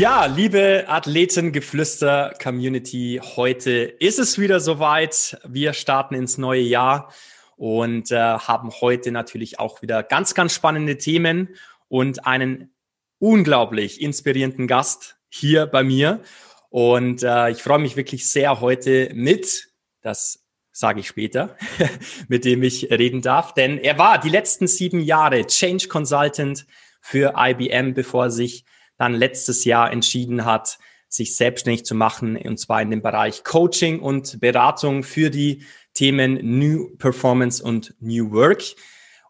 Ja, liebe Athletengeflüster-Community, heute ist es wieder soweit. Wir starten ins neue Jahr und äh, haben heute natürlich auch wieder ganz, ganz spannende Themen und einen unglaublich inspirierenden Gast hier bei mir. Und äh, ich freue mich wirklich sehr heute mit, das sage ich später, mit dem ich reden darf, denn er war die letzten sieben Jahre Change Consultant für IBM, bevor er sich dann letztes Jahr entschieden hat, sich selbstständig zu machen, und zwar in dem Bereich Coaching und Beratung für die Themen New Performance und New Work.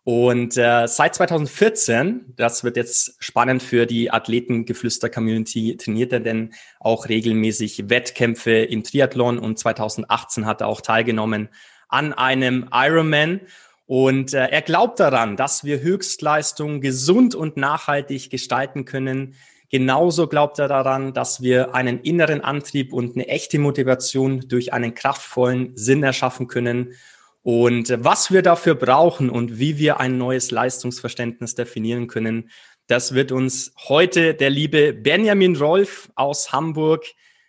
Und äh, seit 2014, das wird jetzt spannend für die Athletengeflüster-Community, trainiert er denn auch regelmäßig Wettkämpfe im Triathlon und 2018 hat er auch teilgenommen an einem Ironman. Und äh, er glaubt daran, dass wir Höchstleistung gesund und nachhaltig gestalten können, Genauso glaubt er daran, dass wir einen inneren Antrieb und eine echte Motivation durch einen kraftvollen Sinn erschaffen können. Und was wir dafür brauchen und wie wir ein neues Leistungsverständnis definieren können, das wird uns heute der liebe Benjamin Rolf aus Hamburg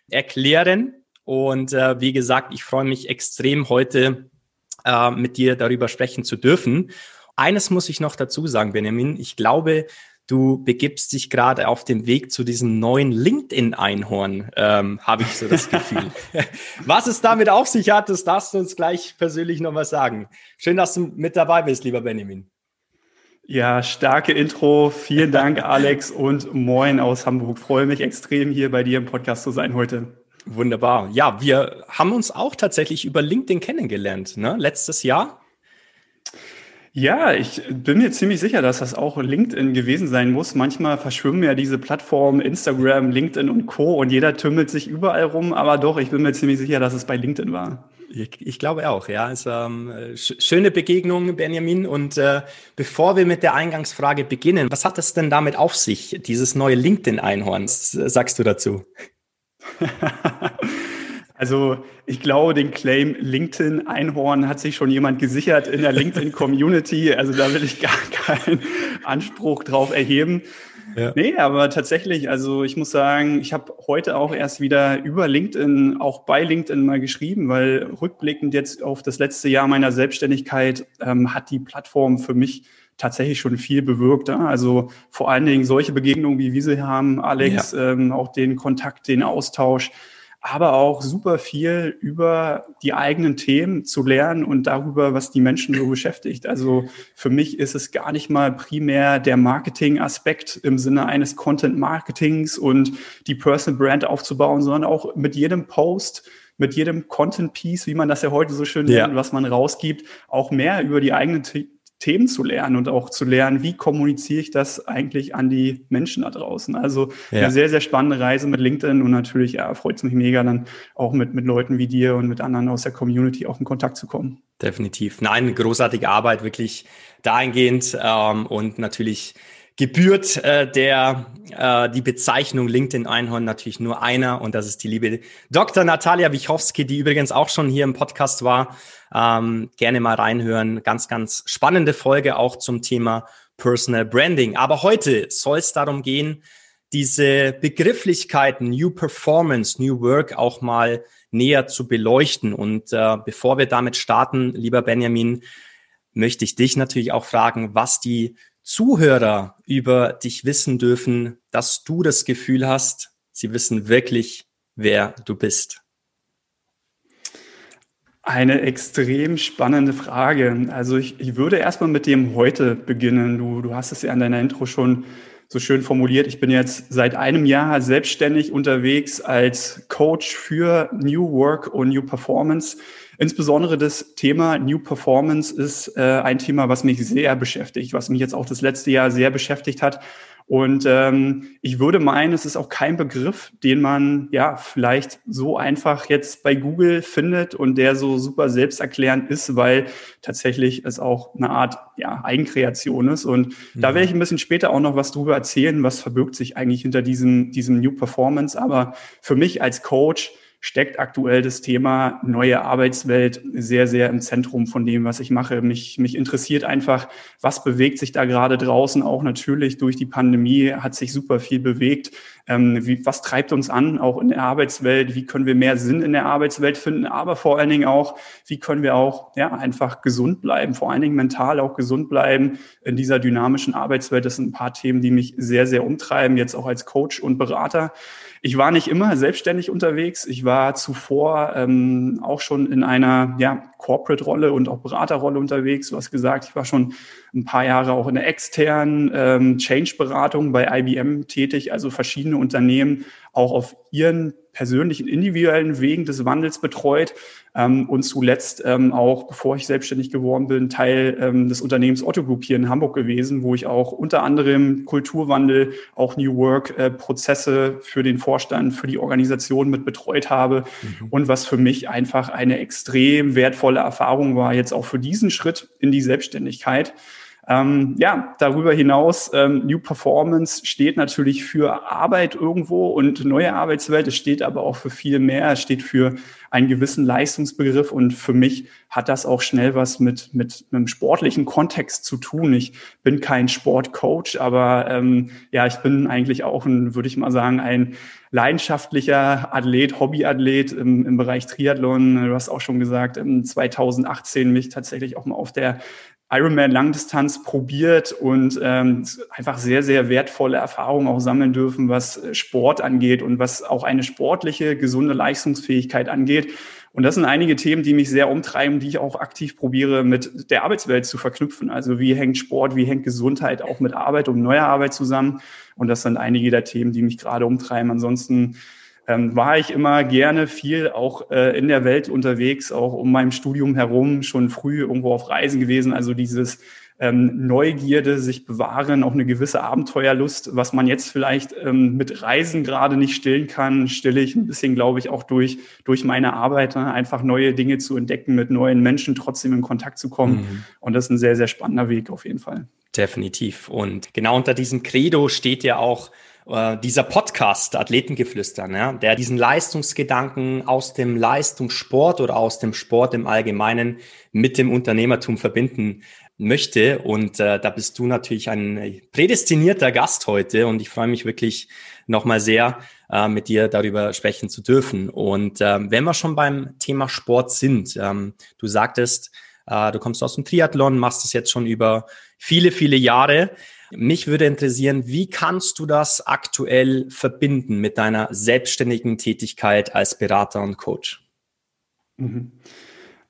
erklären. Und äh, wie gesagt, ich freue mich extrem heute äh, mit dir darüber sprechen zu dürfen. Eines muss ich noch dazu sagen, Benjamin. Ich glaube, du begibst dich gerade auf dem Weg zu diesem neuen LinkedIn-Einhorn, ähm, habe ich so das Gefühl. was es damit auf sich hat, das darfst du uns gleich persönlich nochmal sagen. Schön, dass du mit dabei bist, lieber Benjamin. Ja, starke Intro. Vielen Dank, Alex, und moin aus Hamburg. Freue mich extrem, hier bei dir im Podcast zu sein heute. Wunderbar. Ja, wir haben uns auch tatsächlich über LinkedIn kennengelernt, ne? Letztes Jahr. Ja, ich bin mir ziemlich sicher, dass das auch LinkedIn gewesen sein muss. Manchmal verschwimmen ja diese Plattformen Instagram, LinkedIn und Co. und jeder tümmelt sich überall rum, aber doch, ich bin mir ziemlich sicher, dass es bei LinkedIn war. Ich, ich glaube auch, ja. Es, ähm, sch schöne Begegnung, Benjamin. Und äh, bevor wir mit der Eingangsfrage beginnen, was hat es denn damit auf sich, dieses neue LinkedIn-Einhorn? Was sagst du dazu? Also ich glaube, den Claim LinkedIn Einhorn hat sich schon jemand gesichert in der LinkedIn Community. Also da will ich gar keinen Anspruch drauf erheben. Ja. Nee, aber tatsächlich, also ich muss sagen, ich habe heute auch erst wieder über LinkedIn, auch bei LinkedIn mal geschrieben, weil rückblickend jetzt auf das letzte Jahr meiner Selbstständigkeit ähm, hat die Plattform für mich tatsächlich schon viel bewirkt. Also vor allen Dingen solche Begegnungen, wie wir sie haben, Alex, ja. ähm, auch den Kontakt, den Austausch aber auch super viel über die eigenen Themen zu lernen und darüber, was die Menschen so beschäftigt. Also für mich ist es gar nicht mal primär der Marketing-Aspekt im Sinne eines Content-Marketings und die Personal Brand aufzubauen, sondern auch mit jedem Post mit jedem Content Piece, wie man das ja heute so schön nennt, was man rausgibt, auch mehr über die eigenen Themen zu lernen und auch zu lernen, wie kommuniziere ich das eigentlich an die Menschen da draußen. Also ja. eine sehr, sehr spannende Reise mit LinkedIn und natürlich ja, freut es mich mega, dann auch mit, mit Leuten wie dir und mit anderen aus der Community auch in Kontakt zu kommen. Definitiv. Nein, großartige Arbeit, wirklich dahingehend ähm, und natürlich gebührt äh, der äh, die Bezeichnung LinkedIn Einhorn natürlich nur einer und das ist die liebe Dr. Natalia Wichowski, die übrigens auch schon hier im Podcast war. Ähm, gerne mal reinhören. Ganz, ganz spannende Folge auch zum Thema Personal Branding. Aber heute soll es darum gehen, diese Begrifflichkeiten New Performance, New Work auch mal näher zu beleuchten. Und äh, bevor wir damit starten, lieber Benjamin, möchte ich dich natürlich auch fragen, was die Zuhörer über dich wissen dürfen, dass du das Gefühl hast, sie wissen wirklich, wer du bist? Eine extrem spannende Frage. Also ich, ich würde erstmal mit dem heute beginnen. Du, du hast es ja in deiner Intro schon so schön formuliert. Ich bin jetzt seit einem Jahr selbstständig unterwegs als Coach für New Work und New Performance. Insbesondere das Thema New Performance ist äh, ein Thema, was mich sehr beschäftigt, was mich jetzt auch das letzte Jahr sehr beschäftigt hat und ähm, ich würde meinen, es ist auch kein Begriff, den man ja vielleicht so einfach jetzt bei Google findet und der so super selbsterklärend ist, weil tatsächlich es auch eine Art ja, Eigenkreation ist. Und mhm. da werde ich ein bisschen später auch noch was drüber erzählen, was verbirgt sich eigentlich hinter diesem, diesem New Performance. Aber für mich als Coach steckt aktuell das Thema neue Arbeitswelt sehr, sehr im Zentrum von dem, was ich mache. Mich, mich interessiert einfach, was bewegt sich da gerade draußen. Auch natürlich durch die Pandemie hat sich super viel bewegt. Ähm, wie, was treibt uns an, auch in der Arbeitswelt? Wie können wir mehr Sinn in der Arbeitswelt finden? Aber vor allen Dingen auch, wie können wir auch ja, einfach gesund bleiben, vor allen Dingen mental auch gesund bleiben in dieser dynamischen Arbeitswelt? Das sind ein paar Themen, die mich sehr, sehr umtreiben, jetzt auch als Coach und Berater. Ich war nicht immer selbstständig unterwegs. Ich war zuvor ähm, auch schon in einer ja, Corporate-Rolle und auch Beraterrolle unterwegs. Du hast gesagt, ich war schon ein paar Jahre auch in der externen ähm, Change-Beratung bei IBM tätig, also verschiedene Unternehmen auch auf ihren persönlichen, individuellen Wegen des Wandels betreut ähm, und zuletzt ähm, auch, bevor ich selbstständig geworden bin, Teil ähm, des Unternehmens Otto Group hier in Hamburg gewesen, wo ich auch unter anderem Kulturwandel, auch New Work äh, Prozesse für den Vorstand, für die Organisation mit betreut habe mhm. und was für mich einfach eine extrem wertvolle Erfahrung war, jetzt auch für diesen Schritt in die Selbstständigkeit. Ähm, ja, darüber hinaus, ähm, New Performance steht natürlich für Arbeit irgendwo und neue Arbeitswelt. Es steht aber auch für viel mehr. Es steht für einen gewissen Leistungsbegriff und für mich hat das auch schnell was mit, mit einem sportlichen Kontext zu tun. Ich bin kein Sportcoach, aber ähm, ja, ich bin eigentlich auch ein, würde ich mal sagen, ein leidenschaftlicher Athlet, Hobbyathlet im, im Bereich Triathlon. Du hast auch schon gesagt, 2018 mich tatsächlich auch mal auf der Ironman Langdistanz probiert und ähm, einfach sehr, sehr wertvolle Erfahrungen auch sammeln dürfen, was Sport angeht und was auch eine sportliche, gesunde Leistungsfähigkeit angeht. Und das sind einige Themen, die mich sehr umtreiben, die ich auch aktiv probiere, mit der Arbeitswelt zu verknüpfen. Also wie hängt Sport, wie hängt Gesundheit auch mit Arbeit und neuer Arbeit zusammen? Und das sind einige der Themen, die mich gerade umtreiben. Ansonsten ähm, war ich immer gerne viel auch äh, in der Welt unterwegs, auch um meinem Studium herum, schon früh irgendwo auf Reisen gewesen. Also dieses ähm, Neugierde, sich bewahren, auch eine gewisse Abenteuerlust, was man jetzt vielleicht ähm, mit Reisen gerade nicht stillen kann, stille ich ein bisschen, glaube ich, auch durch, durch meine Arbeit, ne? einfach neue Dinge zu entdecken, mit neuen Menschen trotzdem in Kontakt zu kommen. Mhm. Und das ist ein sehr, sehr spannender Weg auf jeden Fall. Definitiv. Und genau unter diesem Credo steht ja auch äh, dieser Podcast Athletengeflüster, ja, der diesen Leistungsgedanken aus dem Leistungssport oder aus dem Sport im Allgemeinen mit dem Unternehmertum verbinden möchte. Und äh, da bist du natürlich ein prädestinierter Gast heute und ich freue mich wirklich nochmal sehr, äh, mit dir darüber sprechen zu dürfen. Und äh, wenn wir schon beim Thema Sport sind, ähm, du sagtest, äh, du kommst aus dem Triathlon, machst es jetzt schon über viele, viele Jahre. Mich würde interessieren, wie kannst du das aktuell verbinden mit deiner selbstständigen Tätigkeit als Berater und Coach? Mhm.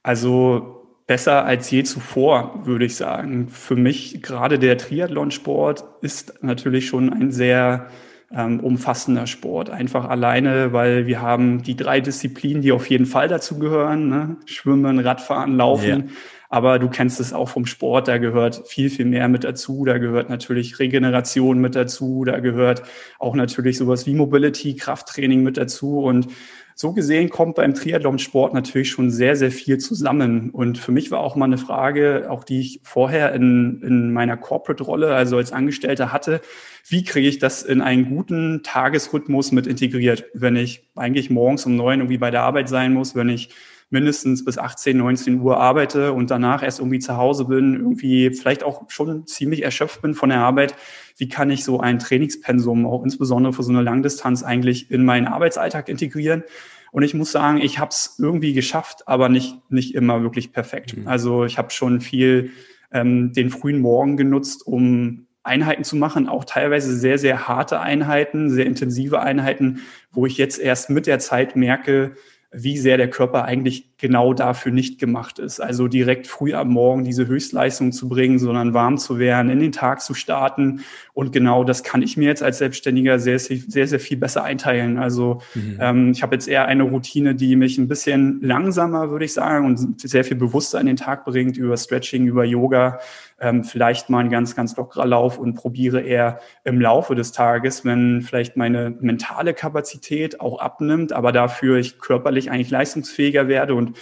Also besser als je zuvor, würde ich sagen. Für mich gerade der Triathlonsport ist natürlich schon ein sehr ähm, umfassender Sport. Einfach alleine, weil wir haben die drei Disziplinen, die auf jeden Fall dazu gehören. Ne? Schwimmen, Radfahren, Laufen. Ja. Aber du kennst es auch vom Sport, da gehört viel, viel mehr mit dazu. Da gehört natürlich Regeneration mit dazu. Da gehört auch natürlich sowas wie Mobility, Krafttraining mit dazu. Und so gesehen kommt beim Triathlon-Sport natürlich schon sehr, sehr viel zusammen. Und für mich war auch mal eine Frage, auch die ich vorher in, in meiner Corporate-Rolle, also als Angestellter hatte, wie kriege ich das in einen guten Tagesrhythmus mit integriert, wenn ich eigentlich morgens um neun irgendwie bei der Arbeit sein muss, wenn ich mindestens bis 18, 19 Uhr arbeite und danach erst irgendwie zu Hause bin, irgendwie vielleicht auch schon ziemlich erschöpft bin von der Arbeit. Wie kann ich so ein Trainingspensum, auch insbesondere für so eine Langdistanz, eigentlich in meinen Arbeitsalltag integrieren? Und ich muss sagen, ich habe es irgendwie geschafft, aber nicht, nicht immer wirklich perfekt. Mhm. Also ich habe schon viel ähm, den frühen Morgen genutzt, um Einheiten zu machen, auch teilweise sehr, sehr harte Einheiten, sehr intensive Einheiten, wo ich jetzt erst mit der Zeit merke, wie sehr der Körper eigentlich genau dafür nicht gemacht ist. Also direkt früh am Morgen diese Höchstleistung zu bringen, sondern warm zu werden, in den Tag zu starten. Und genau das kann ich mir jetzt als Selbstständiger sehr, sehr, sehr viel besser einteilen. Also mhm. ähm, ich habe jetzt eher eine Routine, die mich ein bisschen langsamer, würde ich sagen, und sehr viel bewusster in den Tag bringt über Stretching, über Yoga, ähm, vielleicht mal ein ganz, ganz lockerer Lauf und probiere eher im Laufe des Tages, wenn vielleicht meine mentale Kapazität auch abnimmt, aber dafür ich körperlich eigentlich leistungsfähiger werde und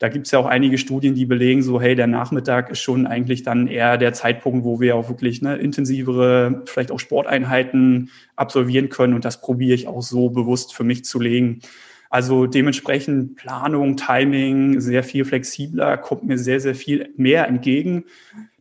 da gibt es ja auch einige Studien, die belegen, so hey, der Nachmittag ist schon eigentlich dann eher der Zeitpunkt, wo wir auch wirklich ne, intensivere, vielleicht auch Sporteinheiten absolvieren können. Und das probiere ich auch so bewusst für mich zu legen. Also dementsprechend Planung, Timing, sehr viel flexibler, kommt mir sehr, sehr viel mehr entgegen.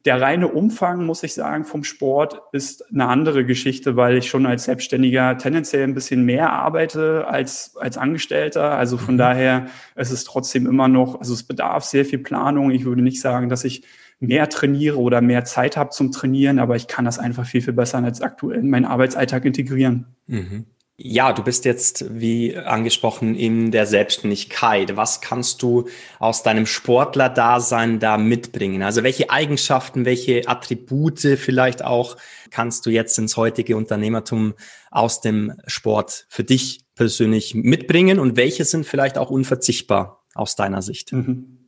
Der reine Umfang, muss ich sagen, vom Sport ist eine andere Geschichte, weil ich schon als Selbstständiger tendenziell ein bisschen mehr arbeite als als Angestellter. Also von mhm. daher es ist es trotzdem immer noch, also es bedarf sehr viel Planung. Ich würde nicht sagen, dass ich mehr trainiere oder mehr Zeit habe zum Trainieren, aber ich kann das einfach viel, viel besser als aktuell in meinen Arbeitsalltag integrieren. Mhm. Ja, du bist jetzt, wie angesprochen, in der Selbstständigkeit. Was kannst du aus deinem Sportler-Dasein da mitbringen? Also welche Eigenschaften, welche Attribute vielleicht auch kannst du jetzt ins heutige Unternehmertum aus dem Sport für dich persönlich mitbringen und welche sind vielleicht auch unverzichtbar aus deiner Sicht? Mhm.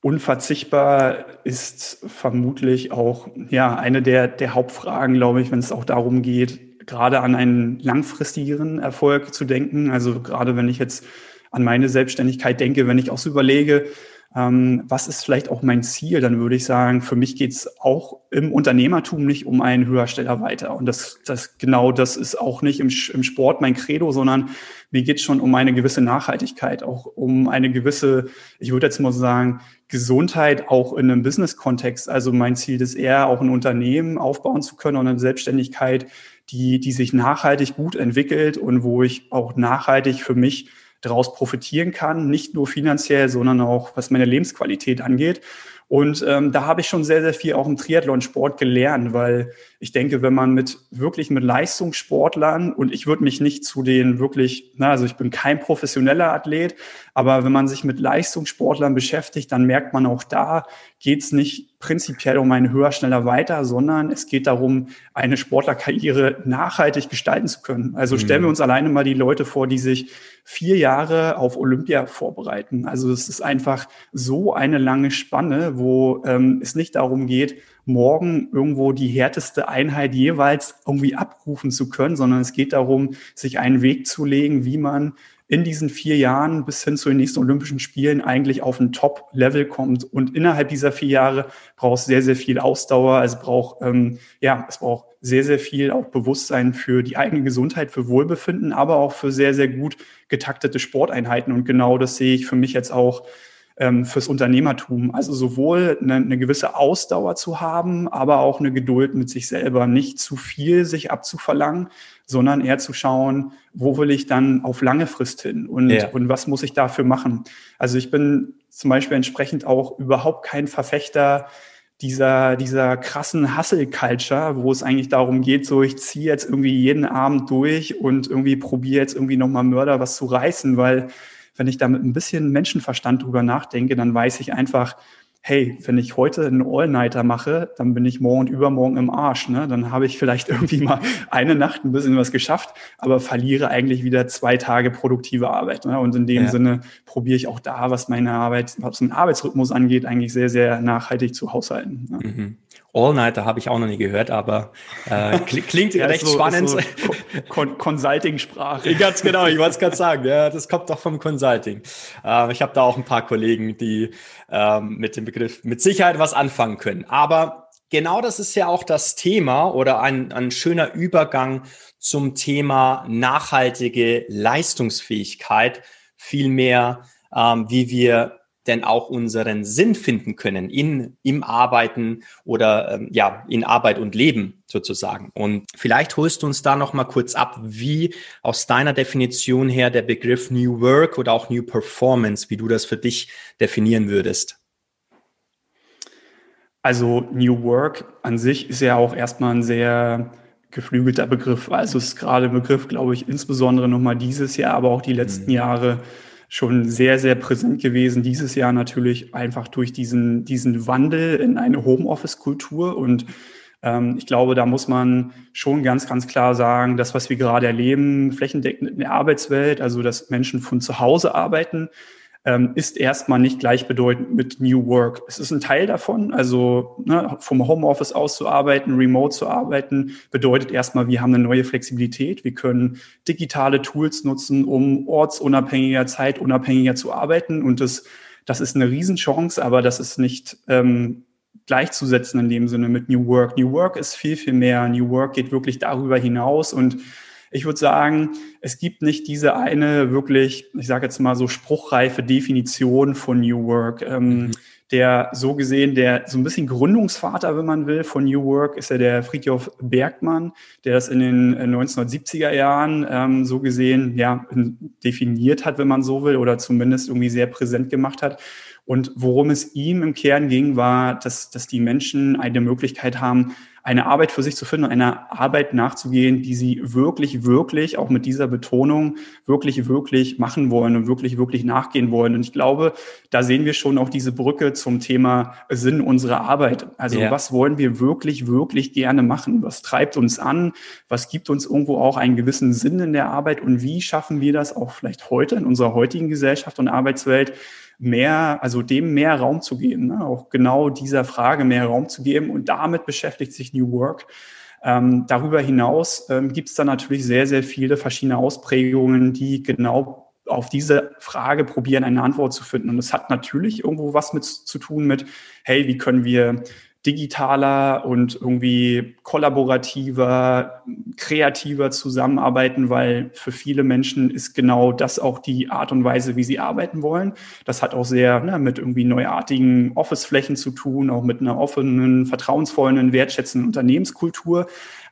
Unverzichtbar ist vermutlich auch ja eine der, der Hauptfragen, glaube ich, wenn es auch darum geht, gerade an einen langfristigeren Erfolg zu denken. Also gerade wenn ich jetzt an meine Selbstständigkeit denke, wenn ich auch so überlege, ähm, was ist vielleicht auch mein Ziel, dann würde ich sagen, für mich geht es auch im Unternehmertum nicht um einen Höhersteller weiter. Und das, das genau das ist auch nicht im, im Sport mein Credo, sondern mir geht es schon um eine gewisse Nachhaltigkeit, auch um eine gewisse, ich würde jetzt mal sagen, Gesundheit auch in einem Business-Kontext. Also mein Ziel ist eher, auch ein Unternehmen aufbauen zu können und eine Selbstständigkeit, die, die sich nachhaltig gut entwickelt und wo ich auch nachhaltig für mich daraus profitieren kann, nicht nur finanziell, sondern auch was meine Lebensqualität angeht. Und ähm, da habe ich schon sehr, sehr viel auch im Triathlonsport gelernt, weil ich denke, wenn man mit wirklich mit Leistungssportlern und ich würde mich nicht zu den wirklich, na, also ich bin kein professioneller Athlet, aber wenn man sich mit Leistungssportlern beschäftigt, dann merkt man auch da, geht es nicht prinzipiell um ein höher, schneller, weiter, sondern es geht darum, eine Sportlerkarriere nachhaltig gestalten zu können. Also stellen wir mhm. uns alleine mal die Leute vor, die sich vier Jahre auf Olympia vorbereiten. Also es ist einfach so eine lange Spanne, wo ähm, es nicht darum geht, morgen irgendwo die härteste Einheit jeweils irgendwie abrufen zu können, sondern es geht darum, sich einen Weg zu legen, wie man in diesen vier Jahren bis hin zu den nächsten Olympischen Spielen eigentlich auf ein Top-Level kommt. Und innerhalb dieser vier Jahre braucht es sehr, sehr viel Ausdauer. Es braucht, ähm, ja, es braucht sehr, sehr viel auch Bewusstsein für die eigene Gesundheit, für Wohlbefinden, aber auch für sehr, sehr gut getaktete Sporteinheiten. Und genau das sehe ich für mich jetzt auch ähm, fürs Unternehmertum. Also sowohl eine, eine, gewisse Ausdauer zu haben, aber auch eine Geduld mit sich selber, nicht zu viel sich abzuverlangen, sondern eher zu schauen, wo will ich dann auf lange Frist hin und, ja. und was muss ich dafür machen. Also ich bin zum Beispiel entsprechend auch überhaupt kein Verfechter dieser, dieser krassen Hustle-Culture, wo es eigentlich darum geht, so ich ziehe jetzt irgendwie jeden Abend durch und irgendwie probiere jetzt irgendwie nochmal Mörder was zu reißen, weil wenn ich da mit ein bisschen Menschenverstand drüber nachdenke, dann weiß ich einfach, hey, wenn ich heute einen All-Nighter mache, dann bin ich morgen und übermorgen im Arsch. Ne? Dann habe ich vielleicht irgendwie mal eine Nacht ein bisschen was geschafft, aber verliere eigentlich wieder zwei Tage produktive Arbeit. Ne? Und in dem ja. Sinne probiere ich auch da, was meine Arbeit, was den Arbeitsrhythmus angeht, eigentlich sehr, sehr nachhaltig zu haushalten. Ne? Mhm. All-Nighter habe ich auch noch nie gehört, aber äh, klingt ja, recht so, spannend. So Con Consulting-Sprache. Ganz genau, ich wollte es gerade sagen. Ja, das kommt doch vom Consulting. Äh, ich habe da auch ein paar Kollegen, die äh, mit dem Begriff mit Sicherheit was anfangen können. Aber genau das ist ja auch das Thema oder ein, ein schöner Übergang zum Thema nachhaltige Leistungsfähigkeit. Vielmehr, ähm, wie wir denn auch unseren Sinn finden können in, im Arbeiten oder ähm, ja, in Arbeit und Leben sozusagen. Und vielleicht holst du uns da noch mal kurz ab, wie aus deiner Definition her der Begriff New Work oder auch New Performance, wie du das für dich definieren würdest. Also New Work an sich ist ja auch erstmal ein sehr geflügelter Begriff. Also es ist gerade ein Begriff, glaube ich, insbesondere nochmal dieses Jahr, aber auch die letzten mhm. Jahre schon sehr, sehr präsent gewesen. Dieses Jahr natürlich einfach durch diesen, diesen Wandel in eine Homeoffice-Kultur. Und ähm, ich glaube, da muss man schon ganz, ganz klar sagen, das, was wir gerade erleben, flächendeckend in der Arbeitswelt, also dass Menschen von zu Hause arbeiten, ähm, ist erstmal nicht gleichbedeutend mit New Work. Es ist ein Teil davon, also ne, vom Homeoffice aus zu arbeiten, remote zu arbeiten, bedeutet erstmal, wir haben eine neue Flexibilität. Wir können digitale Tools nutzen, um ortsunabhängiger, zeitunabhängiger zu arbeiten. Und das, das ist eine Riesenchance, aber das ist nicht ähm, gleichzusetzen in dem Sinne mit New Work. New Work ist viel, viel mehr. New Work geht wirklich darüber hinaus und ich würde sagen, es gibt nicht diese eine wirklich, ich sage jetzt mal so spruchreife Definition von New Work. Ähm, mhm. Der so gesehen, der so ein bisschen Gründungsvater, wenn man will, von New Work ist ja der Friedhof Bergmann, der das in den 1970er äh, Jahren ähm, so gesehen ja definiert hat, wenn man so will, oder zumindest irgendwie sehr präsent gemacht hat. Und worum es ihm im Kern ging, war, dass, dass die Menschen eine Möglichkeit haben, eine Arbeit für sich zu finden, einer Arbeit nachzugehen, die sie wirklich, wirklich, auch mit dieser Betonung, wirklich, wirklich machen wollen und wirklich, wirklich nachgehen wollen. Und ich glaube, da sehen wir schon auch diese Brücke zum Thema Sinn unserer Arbeit. Also ja. was wollen wir wirklich, wirklich gerne machen? Was treibt uns an? Was gibt uns irgendwo auch einen gewissen Sinn in der Arbeit? Und wie schaffen wir das auch vielleicht heute in unserer heutigen Gesellschaft und Arbeitswelt? Mehr, also dem mehr Raum zu geben, ne? auch genau dieser Frage mehr Raum zu geben. Und damit beschäftigt sich New Work. Ähm, darüber hinaus ähm, gibt es dann natürlich sehr, sehr viele verschiedene Ausprägungen, die genau auf diese Frage probieren, eine Antwort zu finden. Und es hat natürlich irgendwo was mit zu tun mit, hey, wie können wir digitaler und irgendwie kollaborativer, kreativer zusammenarbeiten, weil für viele Menschen ist genau das auch die Art und Weise, wie sie arbeiten wollen. Das hat auch sehr ne, mit irgendwie neuartigen Office-Flächen zu tun, auch mit einer offenen, vertrauensvollen, wertschätzenden Unternehmenskultur,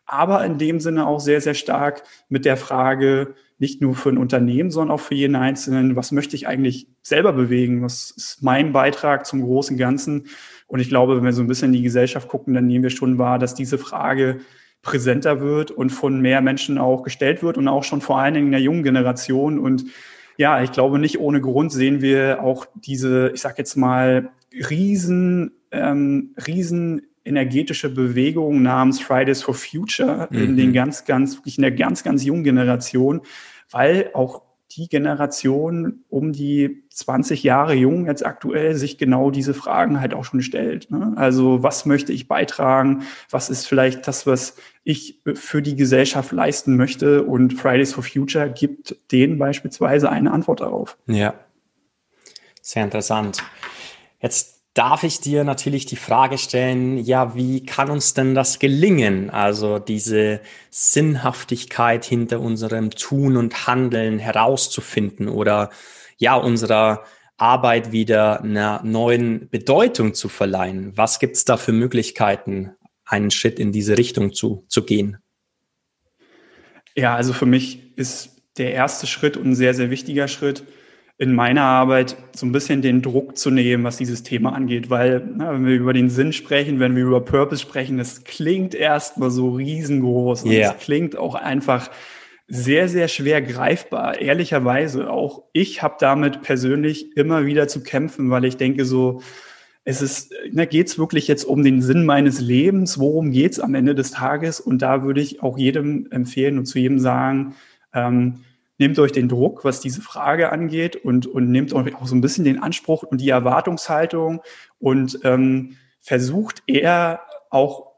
aber in dem Sinne auch sehr, sehr stark mit der Frage, nicht nur für ein Unternehmen, sondern auch für jeden Einzelnen, was möchte ich eigentlich selber bewegen? Was ist mein Beitrag zum großen Ganzen? Und ich glaube, wenn wir so ein bisschen in die Gesellschaft gucken, dann nehmen wir schon wahr, dass diese Frage präsenter wird und von mehr Menschen auch gestellt wird und auch schon vor allen Dingen in der jungen Generation. Und ja, ich glaube, nicht ohne Grund sehen wir auch diese, ich sag jetzt mal, riesen, ähm, riesen energetische Bewegung namens Fridays for Future mhm. in den ganz, ganz, wirklich in der ganz, ganz jungen Generation, weil auch die Generation um die 20 Jahre jung jetzt aktuell sich genau diese Fragen halt auch schon stellt. Ne? Also was möchte ich beitragen? Was ist vielleicht das, was ich für die Gesellschaft leisten möchte? Und Fridays for Future gibt denen beispielsweise eine Antwort darauf. Ja, sehr interessant. Jetzt darf ich dir natürlich die Frage stellen, ja, wie kann uns denn das gelingen? Also diese Sinnhaftigkeit hinter unserem Tun und Handeln herauszufinden oder ja, unserer Arbeit wieder einer neuen Bedeutung zu verleihen. Was gibt es da für Möglichkeiten, einen Schritt in diese Richtung zu, zu gehen? Ja, also für mich ist der erste Schritt und ein sehr, sehr wichtiger Schritt, in meiner Arbeit so ein bisschen den Druck zu nehmen, was dieses Thema angeht, weil na, wenn wir über den Sinn sprechen, wenn wir über Purpose sprechen, das klingt erstmal so riesengroß und yeah. es klingt auch einfach sehr, sehr schwer greifbar. Ehrlicherweise auch ich habe damit persönlich immer wieder zu kämpfen, weil ich denke so, es ist, na, geht's wirklich jetzt um den Sinn meines Lebens? Worum geht's am Ende des Tages? Und da würde ich auch jedem empfehlen und zu jedem sagen, ähm, nehmt euch den Druck, was diese Frage angeht und, und nehmt euch auch so ein bisschen den Anspruch und die Erwartungshaltung und ähm, versucht eher auch,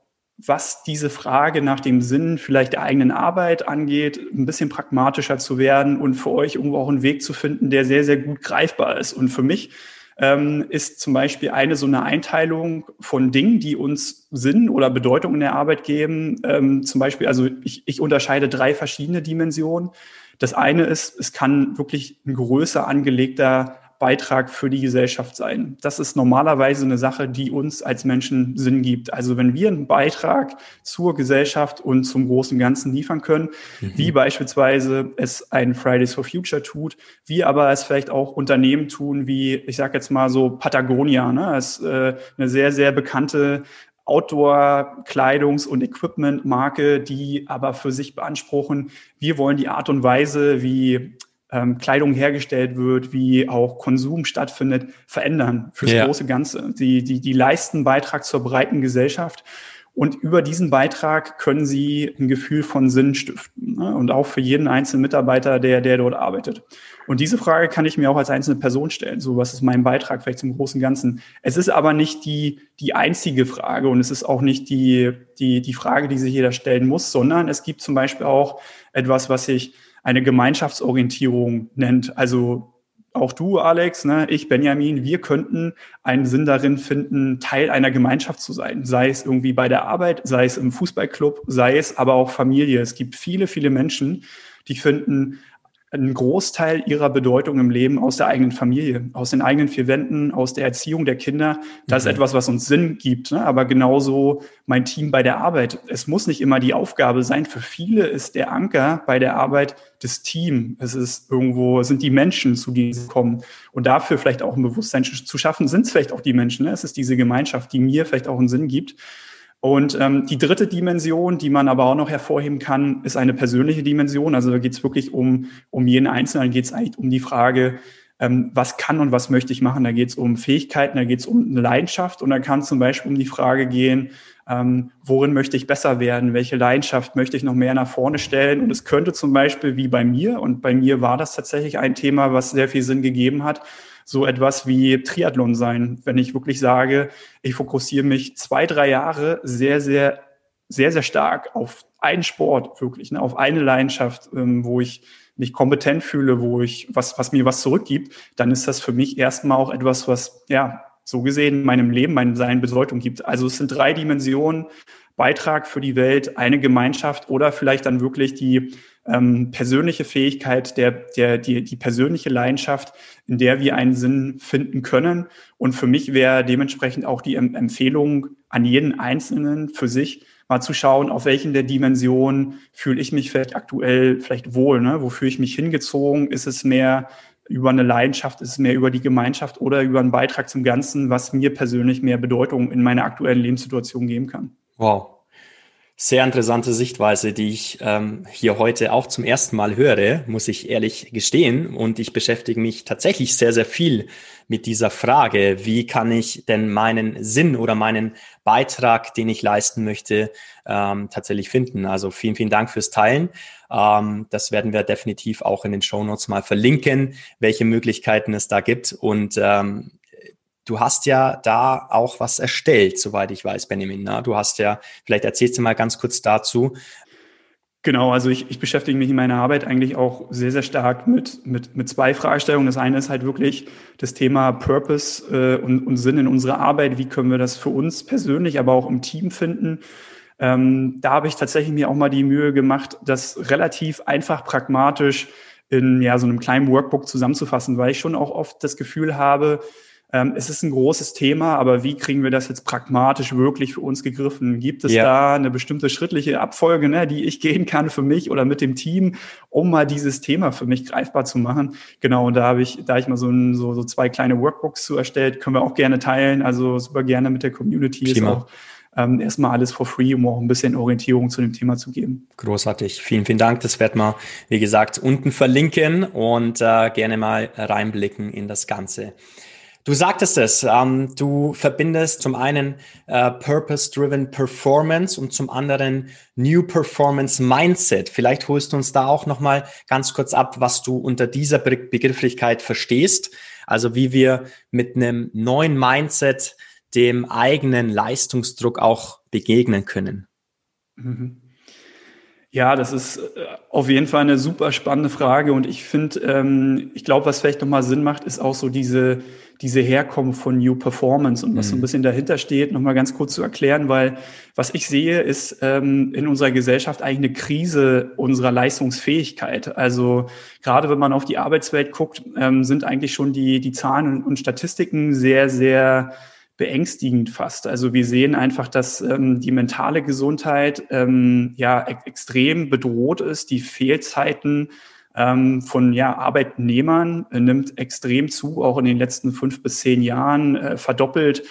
was diese Frage nach dem Sinn vielleicht der eigenen Arbeit angeht, ein bisschen pragmatischer zu werden und für euch irgendwo auch einen Weg zu finden, der sehr, sehr gut greifbar ist. Und für mich ähm, ist zum Beispiel eine so eine Einteilung von Dingen, die uns Sinn oder Bedeutung in der Arbeit geben. Ähm, zum Beispiel, also ich, ich unterscheide drei verschiedene Dimensionen. Das eine ist, es kann wirklich ein größer angelegter Beitrag für die Gesellschaft sein. Das ist normalerweise eine Sache, die uns als Menschen Sinn gibt. Also wenn wir einen Beitrag zur Gesellschaft und zum großen Ganzen liefern können, mhm. wie beispielsweise es ein Fridays for Future tut, wie aber es vielleicht auch Unternehmen tun, wie ich sage jetzt mal so Patagonia, ne? Das ist äh, eine sehr, sehr bekannte Outdoor-Kleidungs- und Equipment-Marke, die aber für sich beanspruchen, wir wollen die Art und Weise, wie ähm, Kleidung hergestellt wird, wie auch Konsum stattfindet, verändern fürs ja. große Ganze. Die, die, die leisten Beitrag zur breiten Gesellschaft. Und über diesen Beitrag können sie ein Gefühl von Sinn stiften. Ne? Und auch für jeden einzelnen Mitarbeiter, der, der dort arbeitet. Und diese Frage kann ich mir auch als einzelne Person stellen. So, was ist mein Beitrag vielleicht zum großen Ganzen? Es ist aber nicht die, die einzige Frage und es ist auch nicht die, die, die Frage, die sich jeder stellen muss, sondern es gibt zum Beispiel auch etwas, was sich eine Gemeinschaftsorientierung nennt. Also auch du, Alex, ne, ich, Benjamin, wir könnten einen Sinn darin finden, Teil einer Gemeinschaft zu sein. Sei es irgendwie bei der Arbeit, sei es im Fußballclub, sei es aber auch Familie. Es gibt viele, viele Menschen, die finden einen Großteil ihrer Bedeutung im Leben aus der eigenen Familie, aus den eigenen vier Wänden, aus der Erziehung der Kinder. Das mhm. ist etwas, was uns Sinn gibt. Ne? Aber genauso mein Team bei der Arbeit. Es muss nicht immer die Aufgabe sein. Für viele ist der Anker bei der Arbeit das Team. Es ist irgendwo, es sind die Menschen, zu denen sie kommen. Und dafür vielleicht auch ein Bewusstsein zu schaffen, sind es vielleicht auch die Menschen. Ne? Es ist diese Gemeinschaft, die mir vielleicht auch einen Sinn gibt. Und ähm, die dritte Dimension, die man aber auch noch hervorheben kann, ist eine persönliche Dimension. Also da geht es wirklich um, um jeden Einzelnen, da geht es eigentlich um die Frage, ähm, was kann und was möchte ich machen. Da geht es um Fähigkeiten, da geht es um eine Leidenschaft und da kann zum Beispiel um die Frage gehen, ähm, worin möchte ich besser werden, welche Leidenschaft möchte ich noch mehr nach vorne stellen. Und es könnte zum Beispiel wie bei mir, und bei mir war das tatsächlich ein Thema, was sehr viel Sinn gegeben hat, so etwas wie Triathlon sein. Wenn ich wirklich sage, ich fokussiere mich zwei, drei Jahre sehr, sehr, sehr, sehr stark auf einen Sport, wirklich, ne, auf eine Leidenschaft, ähm, wo ich mich kompetent fühle, wo ich was, was mir was zurückgibt, dann ist das für mich erstmal auch etwas, was, ja, so gesehen meinem Leben, meinem Sein Bedeutung gibt. Also es sind drei Dimensionen, Beitrag für die Welt, eine Gemeinschaft oder vielleicht dann wirklich die ähm, persönliche Fähigkeit, der, der, die, die persönliche Leidenschaft, in der wir einen Sinn finden können. Und für mich wäre dementsprechend auch die Empfehlung an jeden Einzelnen für sich, mal zu schauen, auf welchen der Dimensionen fühle ich mich vielleicht aktuell vielleicht wohl, ne? wo fühle ich mich hingezogen? Ist es mehr über eine Leidenschaft, ist es mehr über die Gemeinschaft oder über einen Beitrag zum Ganzen, was mir persönlich mehr Bedeutung in meiner aktuellen Lebenssituation geben kann? Wow, sehr interessante Sichtweise, die ich ähm, hier heute auch zum ersten Mal höre, muss ich ehrlich gestehen. Und ich beschäftige mich tatsächlich sehr, sehr viel mit dieser Frage, wie kann ich denn meinen Sinn oder meinen Beitrag, den ich leisten möchte, ähm, tatsächlich finden. Also vielen, vielen Dank fürs Teilen. Ähm, das werden wir definitiv auch in den Show Notes mal verlinken, welche Möglichkeiten es da gibt. Und ähm, Du hast ja da auch was erstellt, soweit ich weiß, Benjamin. Na? Du hast ja, vielleicht erzählst du mal ganz kurz dazu. Genau, also ich, ich beschäftige mich in meiner Arbeit eigentlich auch sehr, sehr stark mit, mit, mit zwei Fragestellungen. Das eine ist halt wirklich das Thema Purpose äh, und, und Sinn in unserer Arbeit. Wie können wir das für uns persönlich, aber auch im Team finden? Ähm, da habe ich tatsächlich mir auch mal die Mühe gemacht, das relativ einfach pragmatisch in ja, so einem kleinen Workbook zusammenzufassen, weil ich schon auch oft das Gefühl habe, ähm, es ist ein großes Thema, aber wie kriegen wir das jetzt pragmatisch wirklich für uns gegriffen? Gibt es ja. da eine bestimmte schrittliche Abfolge, ne, die ich gehen kann für mich oder mit dem Team, um mal dieses Thema für mich greifbar zu machen? Genau, und da habe ich, da ich mal so, ein, so, so zwei kleine Workbooks zu erstellt, können wir auch gerne teilen, also super gerne mit der Community. Ist auch ähm, erstmal alles for free, um auch ein bisschen Orientierung zu dem Thema zu geben. Großartig. Vielen, vielen Dank. Das werden wir, wie gesagt, unten verlinken und äh, gerne mal reinblicken in das Ganze. Du sagtest es, ähm, du verbindest zum einen äh, Purpose-Driven Performance und zum anderen New Performance Mindset. Vielleicht holst du uns da auch nochmal ganz kurz ab, was du unter dieser Be Begrifflichkeit verstehst. Also wie wir mit einem neuen Mindset dem eigenen Leistungsdruck auch begegnen können. Mhm. Ja, das ist äh, auf jeden Fall eine super spannende Frage und ich finde, ähm, ich glaube, was vielleicht nochmal Sinn macht, ist auch so diese diese Herkommen von New Performance und was mhm. so ein mhm. bisschen dahinter steht, nochmal ganz kurz zu erklären, weil was ich sehe, ist ähm, in unserer Gesellschaft eigentlich eine Krise unserer Leistungsfähigkeit. Also gerade wenn man auf die Arbeitswelt guckt, ähm, sind eigentlich schon die, die Zahlen und, und Statistiken sehr, sehr beängstigend fast. Also wir sehen einfach, dass ähm, die mentale Gesundheit ähm, ja e extrem bedroht ist, die Fehlzeiten ähm, von ja, Arbeitnehmern äh, nimmt extrem zu, auch in den letzten fünf bis zehn Jahren äh, verdoppelt.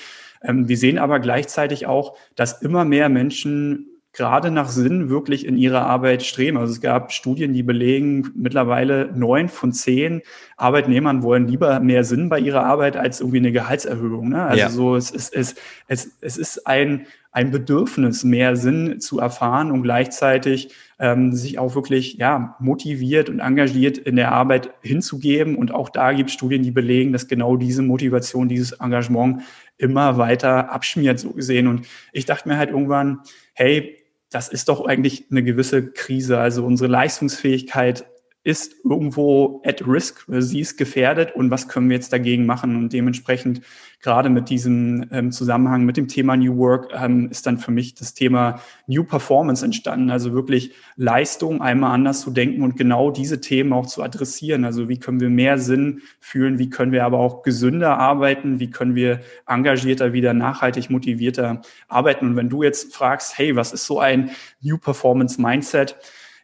Ähm, wir sehen aber gleichzeitig auch, dass immer mehr Menschen gerade nach Sinn wirklich in ihrer Arbeit streben. Also es gab Studien, die belegen, mittlerweile neun von zehn Arbeitnehmern wollen lieber mehr Sinn bei ihrer Arbeit als irgendwie eine Gehaltserhöhung. Ne? Also ja. so, es ist, es, es, es ist ein, ein Bedürfnis, mehr Sinn zu erfahren und gleichzeitig ähm, sich auch wirklich ja, motiviert und engagiert in der Arbeit hinzugeben. Und auch da gibt es Studien, die belegen, dass genau diese Motivation, dieses Engagement immer weiter abschmiert, so gesehen. Und ich dachte mir halt irgendwann, hey, das ist doch eigentlich eine gewisse Krise. Also unsere Leistungsfähigkeit ist irgendwo at risk, sie ist gefährdet und was können wir jetzt dagegen machen? Und dementsprechend gerade mit diesem ähm, Zusammenhang mit dem Thema New Work ähm, ist dann für mich das Thema New Performance entstanden. Also wirklich Leistung einmal anders zu denken und genau diese Themen auch zu adressieren. Also wie können wir mehr Sinn fühlen? Wie können wir aber auch gesünder arbeiten? Wie können wir engagierter, wieder nachhaltig motivierter arbeiten? Und wenn du jetzt fragst, hey, was ist so ein New Performance Mindset?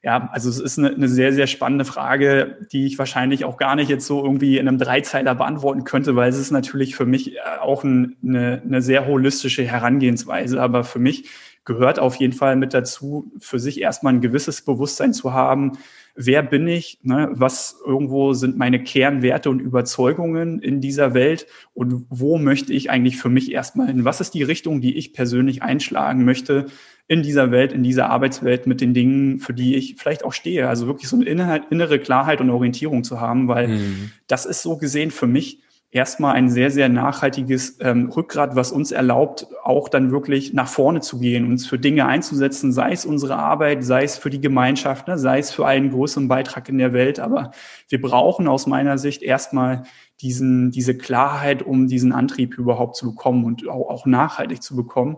Ja, also es ist eine, eine, sehr, sehr spannende Frage, die ich wahrscheinlich auch gar nicht jetzt so irgendwie in einem Dreizeiler beantworten könnte, weil es ist natürlich für mich äh, auch ein, eine, eine sehr holistische Herangehensweise. Aber für mich gehört auf jeden Fall mit dazu, für sich erstmal ein gewisses Bewusstsein zu haben, wer bin ich, ne? was irgendwo sind meine Kernwerte und Überzeugungen in dieser Welt und wo möchte ich eigentlich für mich erstmal hin? Was ist die Richtung, die ich persönlich einschlagen möchte in dieser Welt, in dieser Arbeitswelt mit den Dingen, für die ich vielleicht auch stehe? Also wirklich so eine innere Klarheit und Orientierung zu haben, weil mhm. das ist so gesehen für mich erstmal ein sehr, sehr nachhaltiges ähm, Rückgrat, was uns erlaubt, auch dann wirklich nach vorne zu gehen, uns für Dinge einzusetzen, sei es unsere Arbeit, sei es für die Gemeinschaft, ne, sei es für einen größeren Beitrag in der Welt. Aber wir brauchen aus meiner Sicht erstmal diesen, diese Klarheit, um diesen Antrieb überhaupt zu bekommen und auch, auch nachhaltig zu bekommen.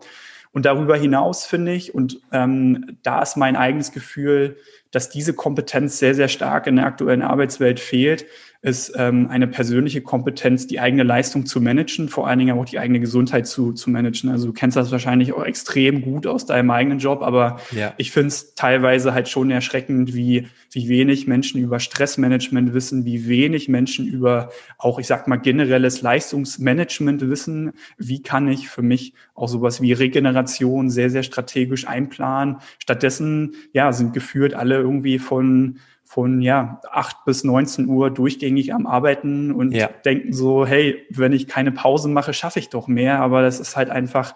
Und darüber hinaus finde ich, und ähm, da ist mein eigenes Gefühl, dass diese Kompetenz sehr, sehr stark in der aktuellen Arbeitswelt fehlt, ist ähm, eine persönliche Kompetenz, die eigene Leistung zu managen, vor allen Dingen auch die eigene Gesundheit zu, zu managen. Also du kennst das wahrscheinlich auch extrem gut aus deinem eigenen Job, aber ja. ich finde es teilweise halt schon erschreckend, wie, wie wenig Menschen über Stressmanagement wissen, wie wenig Menschen über auch, ich sag mal, generelles Leistungsmanagement wissen. Wie kann ich für mich auch sowas wie Regeneration sehr, sehr strategisch einplanen? Stattdessen, ja, sind geführt alle irgendwie von von ja, 8 bis 19 Uhr durchgängig am Arbeiten und ja. denken so, hey, wenn ich keine Pause mache, schaffe ich doch mehr. Aber das ist halt einfach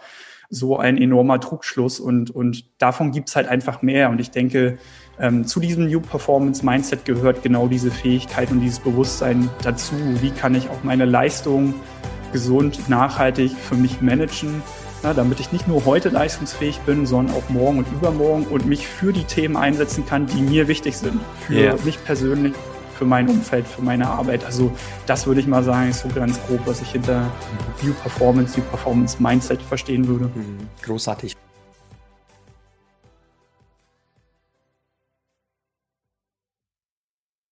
so ein enormer Trugschluss und, und davon gibt's halt einfach mehr. Und ich denke, ähm, zu diesem New Performance Mindset gehört genau diese Fähigkeit und dieses Bewusstsein dazu. Wie kann ich auch meine Leistung gesund, nachhaltig für mich managen? Ja, damit ich nicht nur heute leistungsfähig bin, sondern auch morgen und übermorgen und mich für die Themen einsetzen kann, die mir wichtig sind. Für yeah. mich persönlich, für mein Umfeld, für meine Arbeit. Also das würde ich mal sagen, ist so ganz grob, was ich hinter New Performance, New Performance Mindset verstehen würde. Mhm. Großartig.